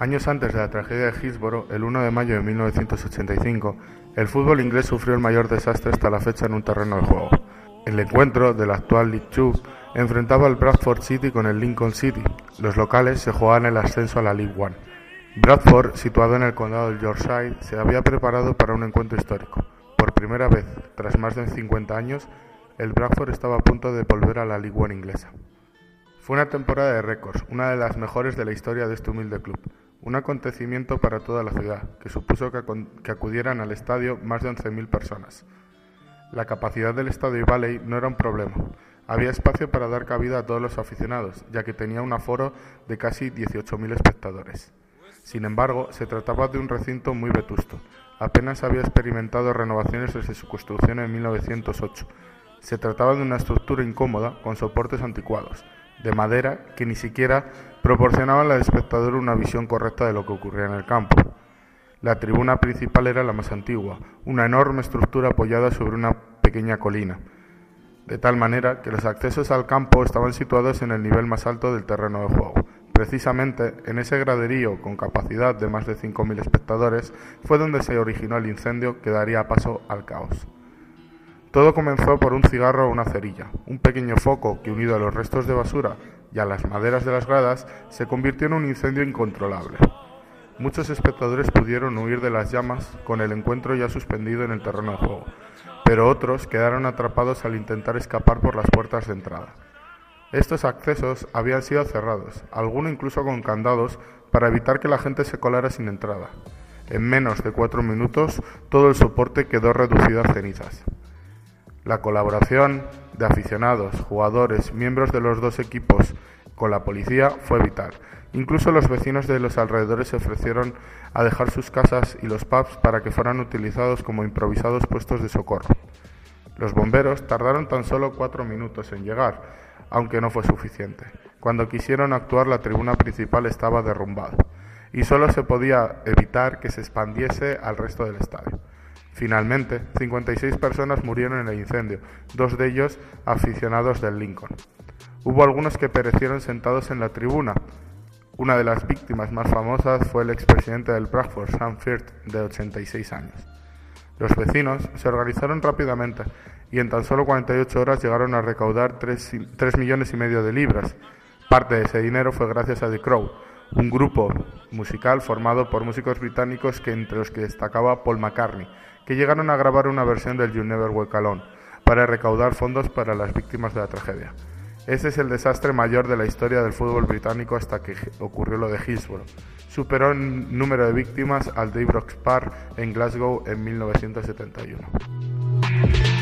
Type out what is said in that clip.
Años antes de la tragedia de Hillsborough, el 1 de mayo de 1985, el fútbol inglés sufrió el mayor desastre hasta la fecha en un terreno de juego. El encuentro del actual League Two enfrentaba al Bradford City con el Lincoln City. Los locales se jugaban el ascenso a la League One. Bradford, situado en el condado de Yorkshire, se había preparado para un encuentro histórico. Por primera vez, tras más de 50 años, el Bradford estaba a punto de volver a la League One inglesa. Fue una temporada de récords, una de las mejores de la historia de este humilde club. Un acontecimiento para toda la ciudad, que supuso que, acudieran al estadio más de 11.000 personas. La capacidad del estadio Valley no era un problema. Había espacio para dar cabida a todos los aficionados, ya que tenía un aforo de casi 18.000 espectadores. Sin embargo, se trataba de un recinto muy vetusto. Apenas había experimentado renovaciones desde su construcción en 1908. Se trataba de una estructura incómoda, con soportes anticuados, de madera que ni siquiera proporcionaban al espectador una visión correcta de lo que ocurría en el campo. La tribuna principal era la más antigua, una enorme estructura apoyada sobre una pequeña colina, de tal manera que los accesos al campo estaban situados en el nivel más alto del terreno de juego. Precisamente en ese graderío con capacidad de más de 5.000 espectadores fue donde se originó el incendio que daría paso al caos. Todo comenzó por un cigarro o una cerilla, un pequeño foco que unido a los restos de basura y a las maderas de las gradas se convirtió en un incendio incontrolable. Muchos espectadores pudieron huir de las llamas con el encuentro ya suspendido en el terreno de juego, pero otros quedaron atrapados al intentar escapar por las puertas de entrada. Estos accesos habían sido cerrados, algunos incluso con candados, para evitar que la gente se colara sin entrada. En menos de cuatro minutos todo el soporte quedó reducido a cenizas. La colaboración de aficionados, jugadores, miembros de los dos equipos con la policía fue vital. Incluso los vecinos de los alrededores se ofrecieron a dejar sus casas y los pubs para que fueran utilizados como improvisados puestos de socorro. Los bomberos tardaron tan solo cuatro minutos en llegar, aunque no fue suficiente. Cuando quisieron actuar la tribuna principal estaba derrumbada y solo se podía evitar que se expandiese al resto del estadio. Finalmente, 56 personas murieron en el incendio, dos de ellos aficionados del Lincoln. Hubo algunos que perecieron sentados en la tribuna. Una de las víctimas más famosas fue el expresidente del Bradford, Sam Firth, de 86 años. Los vecinos se organizaron rápidamente y en tan solo 48 horas llegaron a recaudar 3, 3 millones y medio de libras. Parte de ese dinero fue gracias a The Crow, un grupo musical formado por músicos británicos que entre los que destacaba Paul McCartney, que llegaron a grabar una versión del You Never Walk Alone para recaudar fondos para las víctimas de la tragedia. Ese es el desastre mayor de la historia del fútbol británico hasta que ocurrió lo de Hillsborough. Superó en número de víctimas al de Park en Glasgow en 1971.